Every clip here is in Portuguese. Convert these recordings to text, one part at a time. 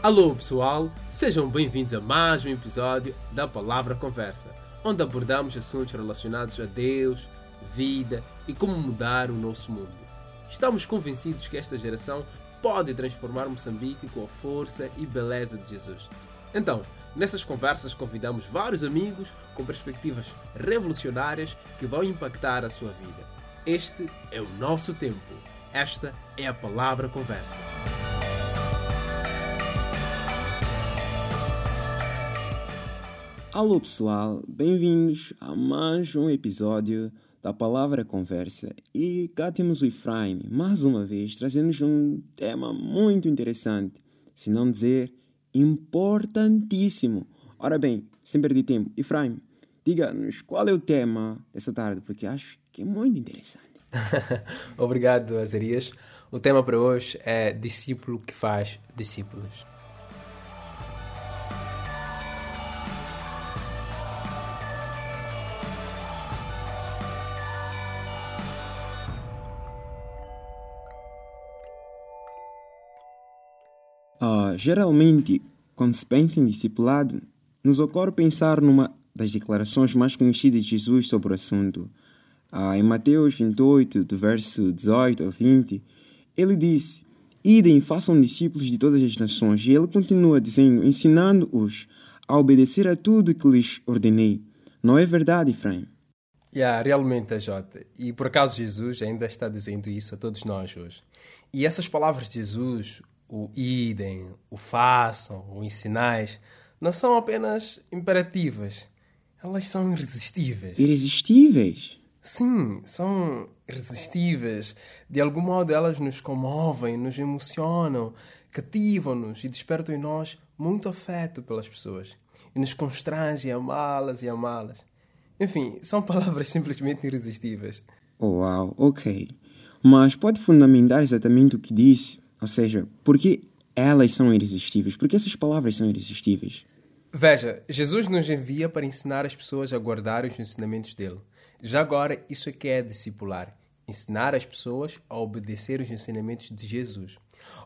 Alô pessoal, sejam bem-vindos a mais um episódio da Palavra Conversa, onde abordamos assuntos relacionados a Deus, vida e como mudar o nosso mundo. Estamos convencidos que esta geração pode transformar Moçambique com a força e beleza de Jesus. Então, nessas conversas convidamos vários amigos com perspectivas revolucionárias que vão impactar a sua vida. Este é o nosso tempo. Esta é a Palavra Conversa. Alô pessoal, bem-vindos a mais um episódio da Palavra Conversa. E cá temos o Efraim, mais uma vez, trazendo-nos um tema muito interessante, se não dizer importantíssimo. Ora bem, sem perder tempo, Efraim, diga-nos qual é o tema dessa tarde, porque acho que é muito interessante. Obrigado, Azarias. O tema para hoje é discípulo que faz discípulos. Geralmente, quando se pensa em discipulado, nos ocorre pensar numa das declarações mais conhecidas de Jesus sobre o assunto. Uh, em Mateus 28, do verso 18 ao 20, ele disse: Idem, façam discípulos de todas as nações. E ele continua dizendo: ensinando-os a obedecer a tudo que lhes ordenei. Não é verdade, Efraim? Yeah, realmente Jota. E por acaso Jesus ainda está dizendo isso a todos nós hoje. E essas palavras de Jesus, o idem, o façam, o ensinais, não são apenas imperativas, elas são irresistíveis. Irresistíveis? Sim, são irresistíveis. De algum modo elas nos comovem, nos emocionam, cativam-nos e despertam em nós muito afeto pelas pessoas. E nos constrangem a amá-las e amá-las. Enfim, são palavras simplesmente irresistíveis. Oh, uau, ok. Mas pode fundamentar exatamente o que disse? Ou seja, por que elas são irresistíveis? Por que essas palavras são irresistíveis? Veja, Jesus nos envia para ensinar as pessoas a guardar os ensinamentos dele. Já agora, isso é que é discipular. Ensinar as pessoas a obedecer os ensinamentos de Jesus.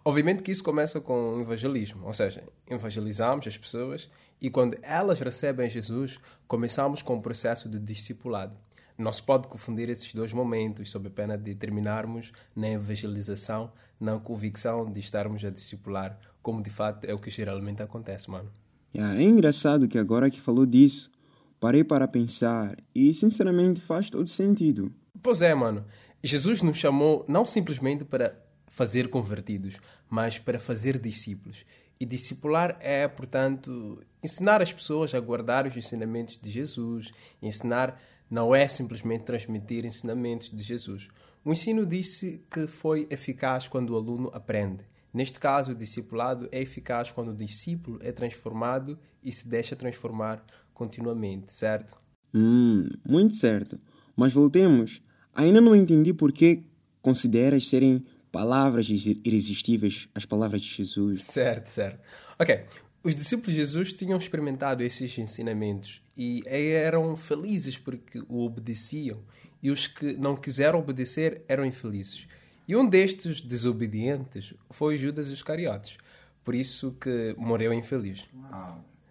Obviamente que isso começa com o evangelismo, ou seja, evangelizamos as pessoas e quando elas recebem Jesus, começamos com o processo de discipulado. Não se pode confundir esses dois momentos, sob a pena de terminarmos na evangelização, na convicção de estarmos a discipular, como de fato é o que geralmente acontece, mano. Yeah, é engraçado que agora que falou disso, parei para pensar e sinceramente faz todo sentido. Pois é, mano. Jesus nos chamou não simplesmente para fazer convertidos, mas para fazer discípulos. E discipular é, portanto, ensinar as pessoas a guardar os ensinamentos de Jesus, ensinar não é simplesmente transmitir ensinamentos de Jesus. O ensino disse que foi eficaz quando o aluno aprende. Neste caso, o discipulado é eficaz quando o discípulo é transformado e se deixa transformar continuamente, certo? Hum, muito certo. Mas voltemos. Ainda não entendi por que consideras serem palavras irresistíveis as palavras de Jesus. Certo, certo. Ok. Os discípulos de Jesus tinham experimentado esses ensinamentos e eram felizes porque o obedeciam, e os que não quiseram obedecer eram infelizes. E um destes desobedientes foi Judas Iscariotes, por isso que morreu infeliz.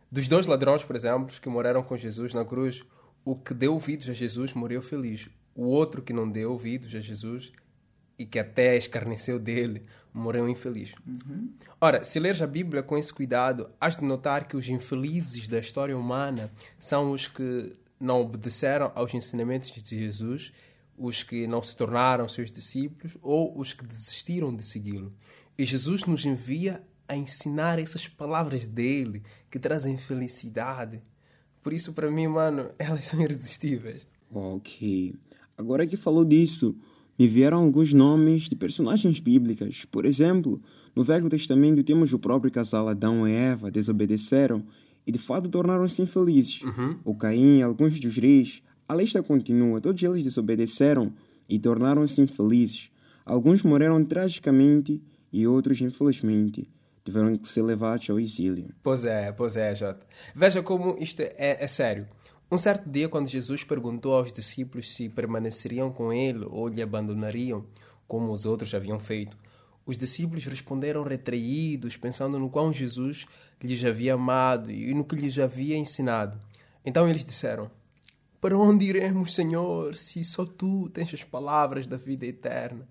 Dos dois ladrões, por exemplo, que morreram com Jesus na cruz, o que deu ouvidos a Jesus morreu feliz. O outro que não deu ouvidos a Jesus e que até escarneceu dele, morreu infeliz. Uhum. Ora, se leres a Bíblia com esse cuidado, has de notar que os infelizes da história humana são os que não obedeceram aos ensinamentos de Jesus, os que não se tornaram seus discípulos ou os que desistiram de segui-lo. E Jesus nos envia a ensinar essas palavras dele que trazem felicidade. Por isso, para mim, mano, elas são irresistíveis. Ok. Agora que falou disso, me vieram alguns nomes de personagens bíblicas. Por exemplo, no Velho Testamento temos o próprio casal Adão e Eva desobedeceram e de fato tornaram-se infelizes. Uhum. O Caim e alguns dos reis. A lista continua. Todos eles desobedeceram e tornaram-se infelizes. Alguns morreram tragicamente e outros, infelizmente, tiveram que ser levados ao exílio. Pois é, pois é, Jota. Veja como isto é, é sério. Um certo dia, quando Jesus perguntou aos discípulos se permaneceriam com ele ou lhe abandonariam, como os outros haviam feito, Os discípulos responderam retraídos, pensando no quão Jesus lhes havia amado e no que lhes havia ensinado. Então eles disseram: Para onde iremos, Senhor, se só tu tens as palavras da vida eterna?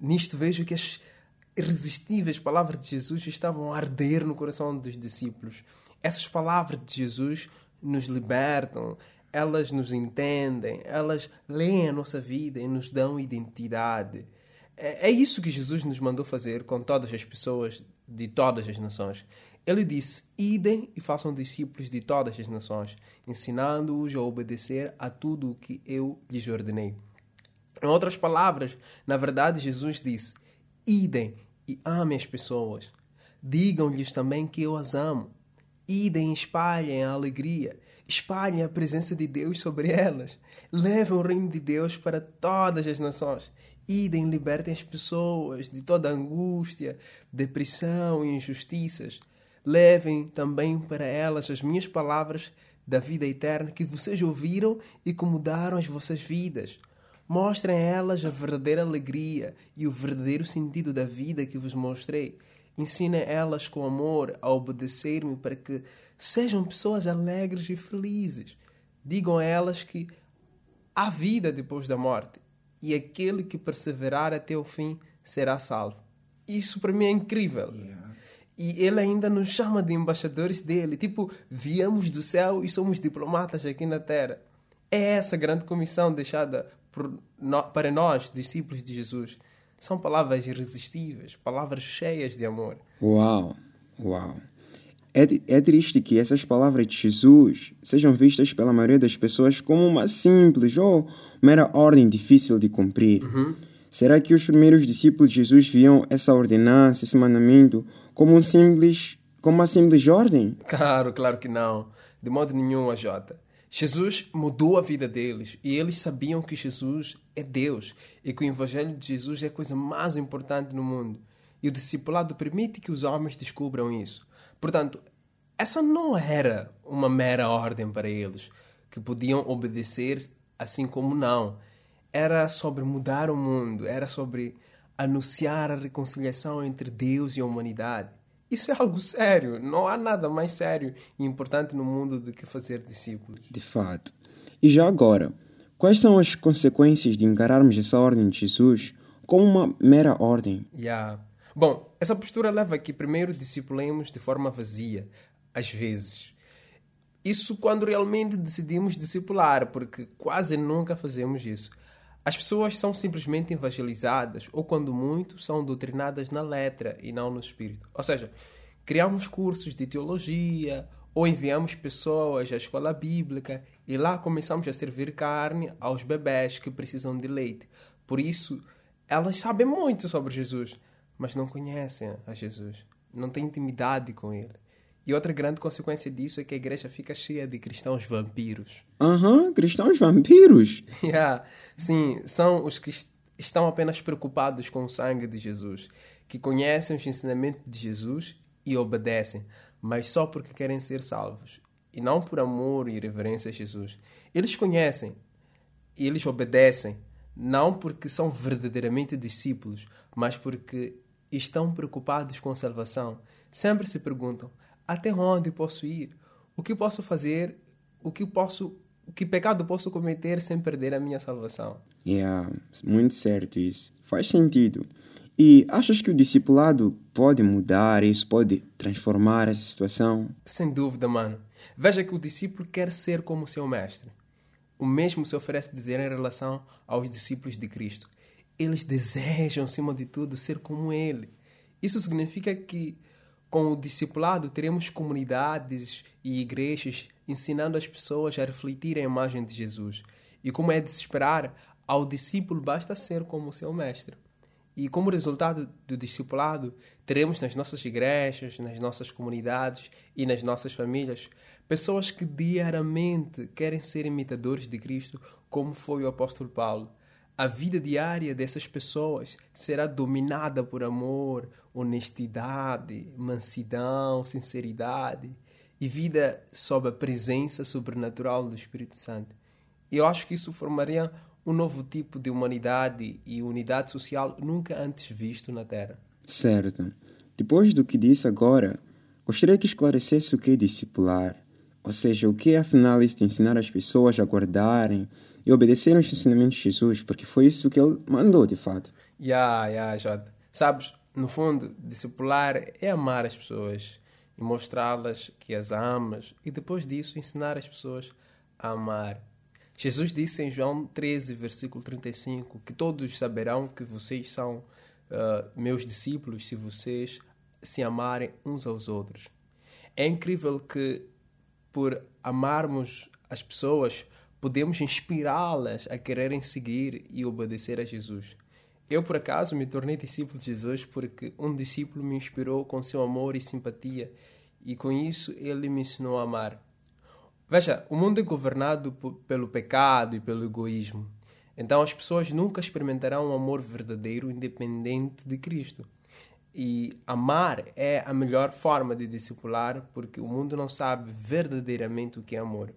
Nisto vejo que as irresistíveis palavras de Jesus estavam a arder no coração dos discípulos. Essas palavras de Jesus nos libertam, elas nos entendem, elas leem a nossa vida e nos dão identidade. É, é isso que Jesus nos mandou fazer com todas as pessoas de todas as nações. Ele disse: Idem e façam discípulos de todas as nações, ensinando-os a obedecer a tudo o que eu lhes ordenei. Em outras palavras, na verdade, Jesus disse: Idem e amem as pessoas. Digam-lhes também que eu as amo. Idem espalhem a alegria. Espalhem a presença de Deus sobre elas. Levem o reino de Deus para todas as nações. Idem, libertem as pessoas de toda angústia, depressão e injustiças. Levem também para elas as minhas palavras da vida eterna que vocês ouviram e que mudaram as vossas vidas. Mostrem a elas a verdadeira alegria e o verdadeiro sentido da vida que vos mostrei. Ensinem elas com amor a obedecer-me para que sejam pessoas alegres e felizes. Digam a elas que há vida depois da morte e aquele que perseverar até o fim será salvo. Isso para mim é incrível. Yeah. E ele ainda nos chama de embaixadores dele. Tipo, viemos do céu e somos diplomatas aqui na terra. É essa grande comissão deixada no, para nós, discípulos de Jesus. São palavras irresistíveis, palavras cheias de amor. Uau, uau. É, é triste que essas palavras de Jesus sejam vistas pela maioria das pessoas como uma simples ou mera ordem difícil de cumprir. Uhum. Será que os primeiros discípulos de Jesus viam essa ordenança, esse mandamento, como um simples, como uma simples ordem? Claro, claro que não. De modo nenhum, Jota. Jesus mudou a vida deles e eles sabiam que Jesus é Deus e que o Evangelho de Jesus é a coisa mais importante no mundo. E o discipulado permite que os homens descubram isso. Portanto, essa não era uma mera ordem para eles, que podiam obedecer assim como não. Era sobre mudar o mundo, era sobre anunciar a reconciliação entre Deus e a humanidade. Isso é algo sério. Não há nada mais sério e importante no mundo do que fazer discípulos. De fato. E já agora, quais são as consequências de encararmos essa ordem de Jesus como uma mera ordem? Yeah. Bom, essa postura leva a que primeiro discipulemos de forma vazia, às vezes. Isso quando realmente decidimos discipular, porque quase nunca fazemos isso. As pessoas são simplesmente evangelizadas, ou quando muito, são doutrinadas na letra e não no espírito. Ou seja, criamos cursos de teologia, ou enviamos pessoas à escola bíblica e lá começamos a servir carne aos bebés que precisam de leite. Por isso, elas sabem muito sobre Jesus, mas não conhecem a Jesus, não têm intimidade com ele. E outra grande consequência disso é que a igreja fica cheia de cristãos vampiros. Aham, uhum, cristãos vampiros? yeah. Sim, são os que estão apenas preocupados com o sangue de Jesus, que conhecem os ensinamentos de Jesus e obedecem, mas só porque querem ser salvos, e não por amor e reverência a Jesus. Eles conhecem e eles obedecem, não porque são verdadeiramente discípulos, mas porque estão preocupados com a salvação. Sempre se perguntam: até onde posso ir? O que posso fazer? O que posso que pecado posso cometer sem perder a minha salvação? Yeah, muito certo isso. Faz sentido. E achas que o discipulado pode mudar isso, pode transformar essa situação? Sem dúvida, mano. Veja que o discípulo quer ser como seu mestre. O mesmo se oferece dizer em relação aos discípulos de Cristo eles desejam, acima de tudo, ser como ele. Isso significa que, com o discipulado, teremos comunidades e igrejas ensinando as pessoas a refletir a imagem de Jesus. E como é de se esperar, ao discípulo basta ser como seu mestre. E como resultado do discipulado, teremos nas nossas igrejas, nas nossas comunidades e nas nossas famílias pessoas que diariamente querem ser imitadores de Cristo, como foi o apóstolo Paulo a vida diária dessas pessoas será dominada por amor, honestidade, mansidão, sinceridade e vida sob a presença sobrenatural do Espírito Santo. Eu acho que isso formaria um novo tipo de humanidade e unidade social nunca antes visto na Terra. Certo. Depois do que disse agora, gostaria que esclarecesse o que é discipular. Ou seja, o que é afinal isto ensinar as pessoas a guardarem e obedecerem os ensinamentos de Jesus, porque foi isso que ele mandou de fato. Ya, yeah, ya, Jota. Sabes, no fundo, discipular é amar as pessoas e mostrá-las que as amas e depois disso ensinar as pessoas a amar. Jesus disse em João 13, versículo 35, que todos saberão que vocês são uh, meus discípulos se vocês se amarem uns aos outros. É incrível que, por amarmos as pessoas, podemos inspirá-las a quererem seguir e obedecer a Jesus. Eu, por acaso, me tornei discípulo de Jesus porque um discípulo me inspirou com seu amor e simpatia, e com isso ele me ensinou a amar. Veja, o mundo é governado pelo pecado e pelo egoísmo. Então as pessoas nunca experimentarão um amor verdadeiro independente de Cristo. E amar é a melhor forma de discipular porque o mundo não sabe verdadeiramente o que é amor.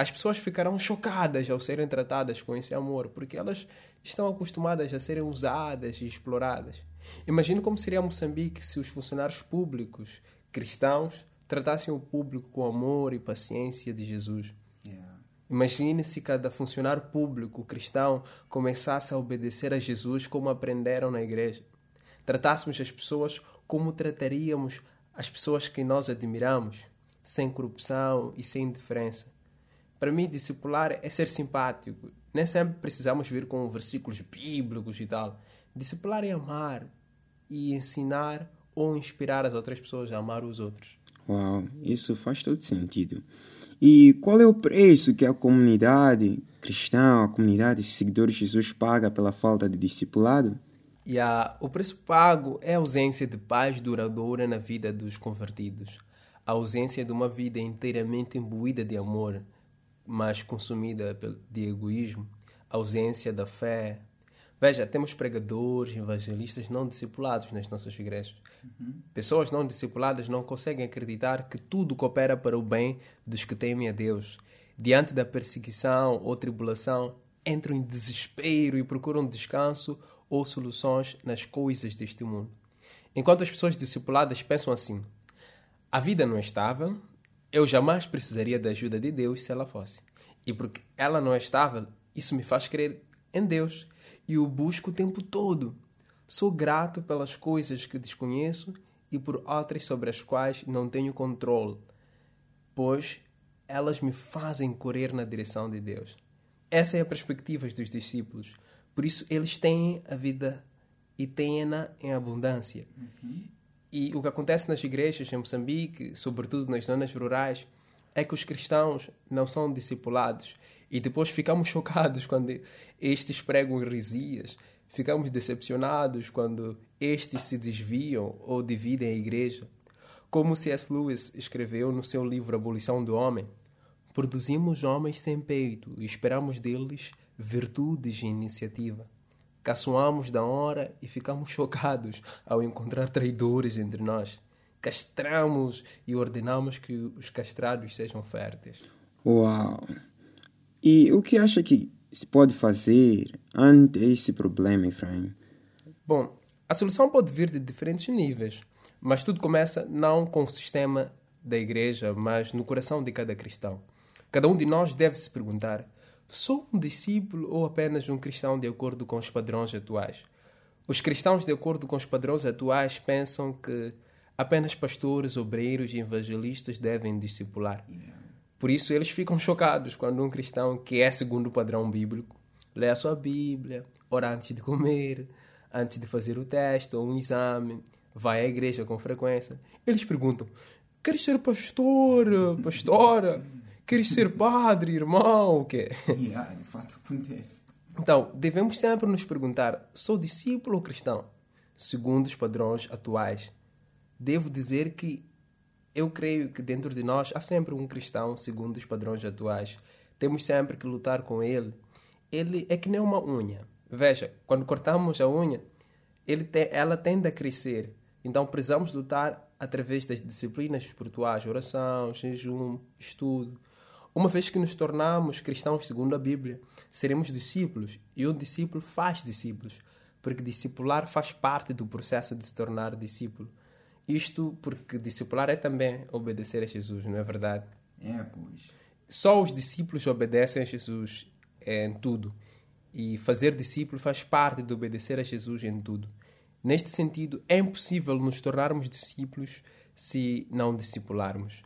As pessoas ficarão chocadas ao serem tratadas com esse amor porque elas estão acostumadas a serem usadas e exploradas. Imagine como seria Moçambique se os funcionários públicos cristãos tratassem o público com amor e paciência de Jesus. Yeah. Imagine se cada funcionário público cristão começasse a obedecer a Jesus como aprenderam na igreja. Tratássemos as pessoas como trataríamos as pessoas que nós admiramos, sem corrupção e sem indiferença. Para mim, discipular é ser simpático. Nem sempre precisamos vir com versículos bíblicos e tal. Discipular é amar e ensinar ou inspirar as outras pessoas a amar os outros. Uau, isso faz todo sentido. E qual é o preço que a comunidade cristã, a comunidade de seguidores de Jesus paga pela falta de discipulado? E a, o preço pago é a ausência de paz duradoura na vida dos convertidos, a ausência de uma vida inteiramente imbuída de amor, mas consumida de egoísmo, ausência da fé, Veja, temos pregadores, evangelistas não discipulados nas nossas igrejas. Uhum. Pessoas não discipuladas não conseguem acreditar que tudo coopera para o bem dos que temem a Deus. Diante da perseguição ou tribulação, entram em desespero e procuram descanso ou soluções nas coisas deste mundo. Enquanto as pessoas discipuladas pensam assim: a vida não é estável, eu jamais precisaria da ajuda de Deus se ela fosse. E porque ela não é estável, isso me faz crer em Deus e o busco o tempo todo. Sou grato pelas coisas que desconheço e por outras sobre as quais não tenho controle, pois elas me fazem correr na direção de Deus. Essa é a perspectiva dos discípulos. Por isso, eles têm a vida e têm-na em abundância. Uhum. E o que acontece nas igrejas em Moçambique, sobretudo nas zonas rurais, é que os cristãos não são discipulados e depois ficamos chocados quando estes pregam heresias, ficamos decepcionados quando estes se desviam ou dividem a igreja. Como C.S. Lewis escreveu no seu livro Abolição do Homem, produzimos homens sem peito e esperamos deles virtudes e iniciativa. Caçoamos da hora e ficamos chocados ao encontrar traidores entre nós. Castramos e ordenamos que os castrados sejam férteis. Uau! E o que acha que se pode fazer ante esse problema, Efraim? Bom, a solução pode vir de diferentes níveis, mas tudo começa não com o sistema da igreja, mas no coração de cada cristão. Cada um de nós deve se perguntar: sou um discípulo ou apenas um cristão de acordo com os padrões atuais? Os cristãos, de acordo com os padrões atuais, pensam que apenas pastores, obreiros e evangelistas devem discipular. Por isso eles ficam chocados quando um cristão, que é segundo o padrão bíblico, lê a sua Bíblia, ora antes de comer, antes de fazer o teste ou um exame, vai à igreja com frequência. Eles perguntam: Queres ser pastor, pastora? Queres ser padre, irmão? O quê? Yeah, de fato acontece. Então, devemos sempre nos perguntar: sou discípulo ou cristão? Segundo os padrões atuais. Devo dizer que eu creio que dentro de nós há sempre um cristão segundo os padrões atuais. Temos sempre que lutar com ele. Ele é que nem uma unha. Veja, quando cortamos a unha, ele te, ela tende a crescer. Então precisamos lutar através das disciplinas espirituais, oração, jejum, estudo. Uma vez que nos tornamos cristãos segundo a Bíblia, seremos discípulos e um discípulo faz discípulos. porque discipular faz parte do processo de se tornar discípulo. Isto porque discipular é também obedecer a Jesus, não é verdade? É, pois. Só os discípulos obedecem a Jesus em tudo. E fazer discípulo faz parte de obedecer a Jesus em tudo. Neste sentido, é impossível nos tornarmos discípulos se não discipularmos.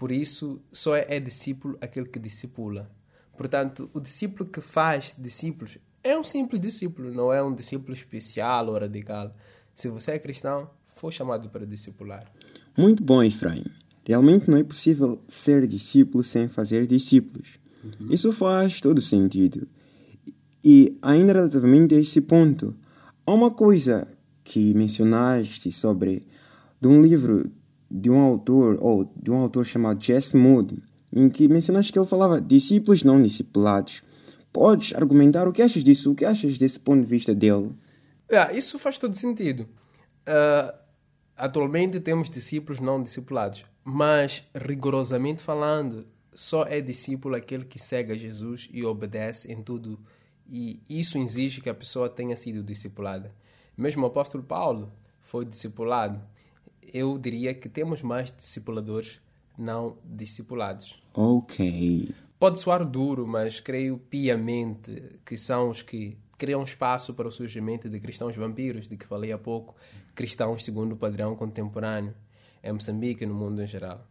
Por isso, só é discípulo aquele que discipula. Portanto, o discípulo que faz discípulos é um simples discípulo, não é um discípulo especial ou radical. Se você é cristão, foi chamado para discipular. Muito bom, Efraim. Realmente não é possível ser discípulo sem fazer discípulos. Uhum. Isso faz todo sentido. E ainda relativamente a esse ponto, há uma coisa que mencionaste sobre de um livro de um autor ou de um autor chamado Jess Moody, em que mencionaste que ele falava discípulos não discipulados. Podes argumentar o que achas disso? O que achas desse ponto de vista dele? É, isso faz todo sentido. Uh, atualmente temos discípulos não discipulados, mas rigorosamente falando, só é discípulo aquele que segue a Jesus e obedece em tudo. E isso exige que a pessoa tenha sido discipulada. Mesmo o apóstolo Paulo foi discipulado. Eu diria que temos mais discipuladores não discipulados. Ok. Pode soar duro, mas creio piamente que são os que criam espaço para o surgimento de cristãos vampiros, de que falei há pouco, cristãos segundo o padrão contemporâneo, em Moçambique e no mundo em geral.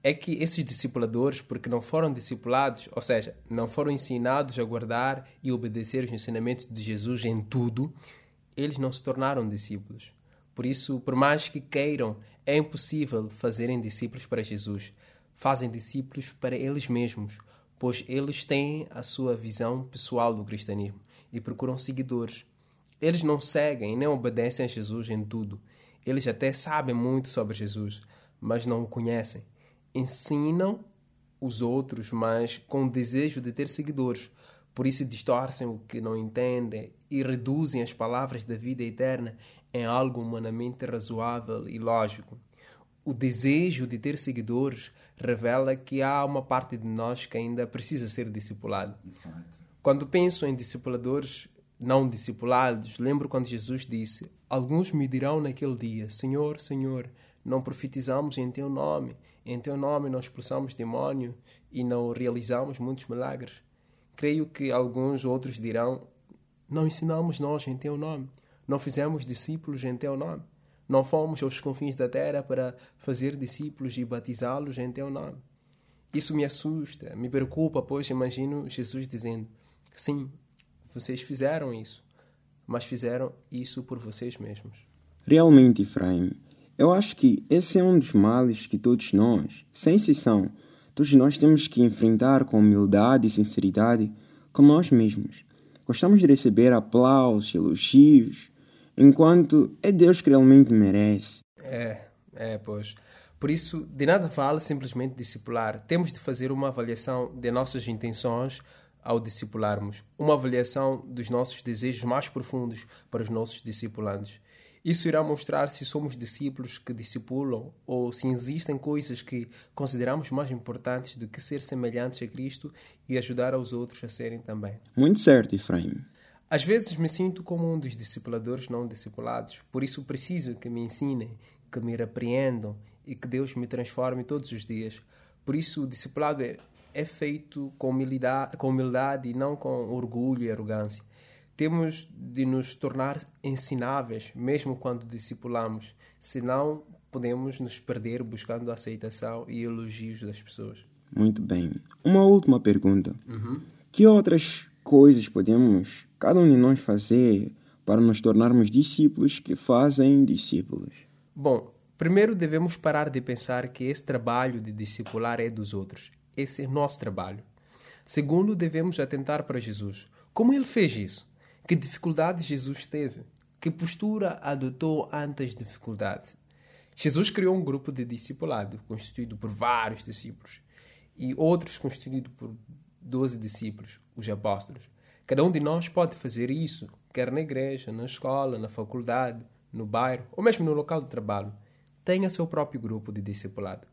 É que esses discipuladores, porque não foram discipulados, ou seja, não foram ensinados a guardar e obedecer os ensinamentos de Jesus em tudo, eles não se tornaram discípulos. Por isso, por mais que queiram, é impossível fazerem discípulos para Jesus. Fazem discípulos para eles mesmos, pois eles têm a sua visão pessoal do cristianismo e procuram seguidores. Eles não seguem nem obedecem a Jesus em tudo. Eles até sabem muito sobre Jesus, mas não o conhecem. Ensinam os outros, mas com o desejo de ter seguidores. Por isso distorcem o que não entendem e reduzem as palavras da vida eterna em algo humanamente razoável e lógico. O desejo de ter seguidores revela que há uma parte de nós que ainda precisa ser discipulado. Quando penso em discipuladores não discipulados, lembro quando Jesus disse: Alguns me dirão naquele dia: Senhor, Senhor, não profetizamos em teu nome, em teu nome não expulsamos demónio e não realizamos muitos milagres. Creio que alguns outros dirão: Não ensinamos nós em teu nome, não fizemos discípulos em teu nome. Não fomos aos confins da terra para fazer discípulos e batizá-los em teu nome. Isso me assusta, me preocupa, pois imagino Jesus dizendo: Sim, vocês fizeram isso, mas fizeram isso por vocês mesmos. Realmente, Efraim, eu acho que esse é um dos males que todos nós, sem exceção, todos nós temos que enfrentar com humildade e sinceridade com nós mesmos. Gostamos de receber aplausos, elogios, enquanto é Deus que realmente merece. É, é, pois. Por isso, de nada vale simplesmente discipular. Temos de fazer uma avaliação de nossas intenções ao discipularmos, uma avaliação dos nossos desejos mais profundos para os nossos discipulandos. Isso irá mostrar se somos discípulos que discipulam ou se existem coisas que consideramos mais importantes do que ser semelhantes a Cristo e ajudar aos outros a serem também. Muito certo, Efraim. Às vezes me sinto como um dos discipuladores não discipulados, por isso preciso que me ensinem, que me repreendam e que Deus me transforme todos os dias. Por isso o discipulado é, é feito com humildade, com humildade e não com orgulho e arrogância. Temos de nos tornar ensináveis, mesmo quando discipulamos, senão podemos nos perder buscando a aceitação e elogios das pessoas. Muito bem. Uma última pergunta. Uhum. Que outras coisas podemos cada um de nós fazer para nos tornarmos discípulos que fazem discípulos? Bom, primeiro devemos parar de pensar que esse trabalho de discipular é dos outros. Esse é nosso trabalho. Segundo, devemos atentar para Jesus. Como ele fez isso? Que dificuldades Jesus teve? Que postura adotou ante as dificuldades? Jesus criou um grupo de discipulado, constituído por vários discípulos, e outros constituído por doze discípulos, os apóstolos. Cada um de nós pode fazer isso, quer na igreja, na escola, na faculdade, no bairro ou mesmo no local de trabalho. Tenha seu próprio grupo de discipulado.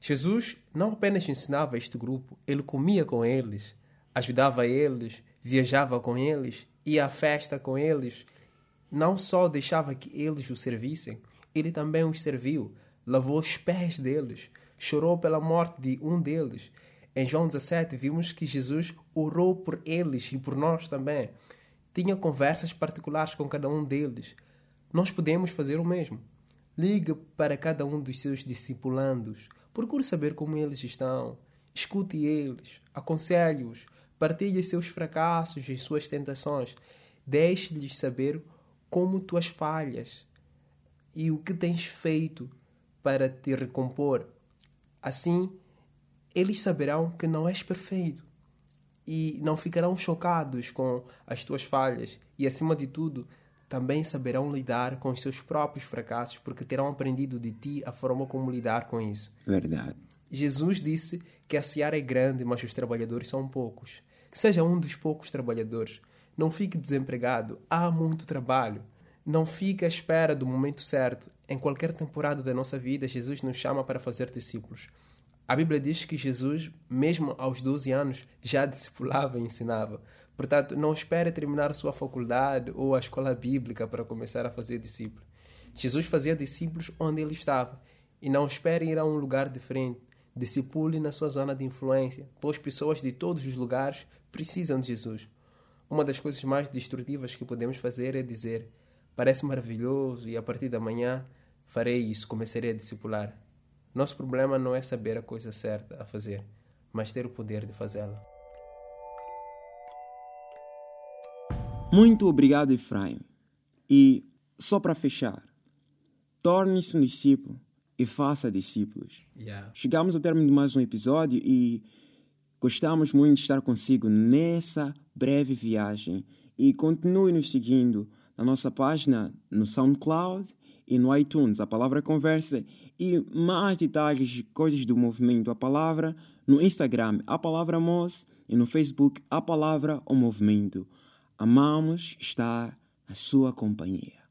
Jesus não apenas ensinava este grupo, ele comia com eles, ajudava eles, viajava com eles, ia à festa com eles não só deixava que eles o servissem, ele também os serviu, lavou os pés deles, chorou pela morte de um deles. Em João 17, vimos que Jesus orou por eles e por nós também. Tinha conversas particulares com cada um deles. Nós podemos fazer o mesmo. Ligue para cada um dos seus discipulandos. Procure saber como eles estão. Escute eles. Aconselhe-os. Partilhe seus fracassos e suas tentações. Deixe-lhes saber como tuas falhas e o que tens feito para te recompor. Assim, eles saberão que não és perfeito e não ficarão chocados com as tuas falhas e, acima de tudo, também saberão lidar com os seus próprios fracassos porque terão aprendido de ti a forma como lidar com isso. Verdade. Jesus disse que a seara é grande, mas os trabalhadores são poucos. Seja um dos poucos trabalhadores. Não fique desempregado. Há muito trabalho. Não fique à espera do momento certo. Em qualquer temporada da nossa vida, Jesus nos chama para fazer discípulos. A Bíblia diz que Jesus, mesmo aos 12 anos, já discipulava e ensinava. Portanto, não espere terminar sua faculdade ou a escola bíblica para começar a fazer discípulos. Jesus fazia discípulos onde ele estava. E não espere ir a um lugar diferente. Discipule na sua zona de influência, pois pessoas de todos os lugares precisam de Jesus. Uma das coisas mais destrutivas que podemos fazer é dizer: parece maravilhoso e a partir da manhã farei isso, começarei a discipular. Nosso problema não é saber a coisa certa a fazer, mas ter o poder de fazê-la. Muito obrigado, Efraim. E só para fechar, torne-se um discípulo e faça discípulos. Yeah. Chegamos ao término de mais um episódio e gostamos muito de estar consigo nessa breve viagem. E continue nos seguindo na nossa página no SoundCloud e no iTunes, a palavra conversa, e mais detalhes de coisas do movimento A Palavra no Instagram, A Palavra Mos, e no Facebook, A Palavra O Movimento. Amamos estar na sua companhia.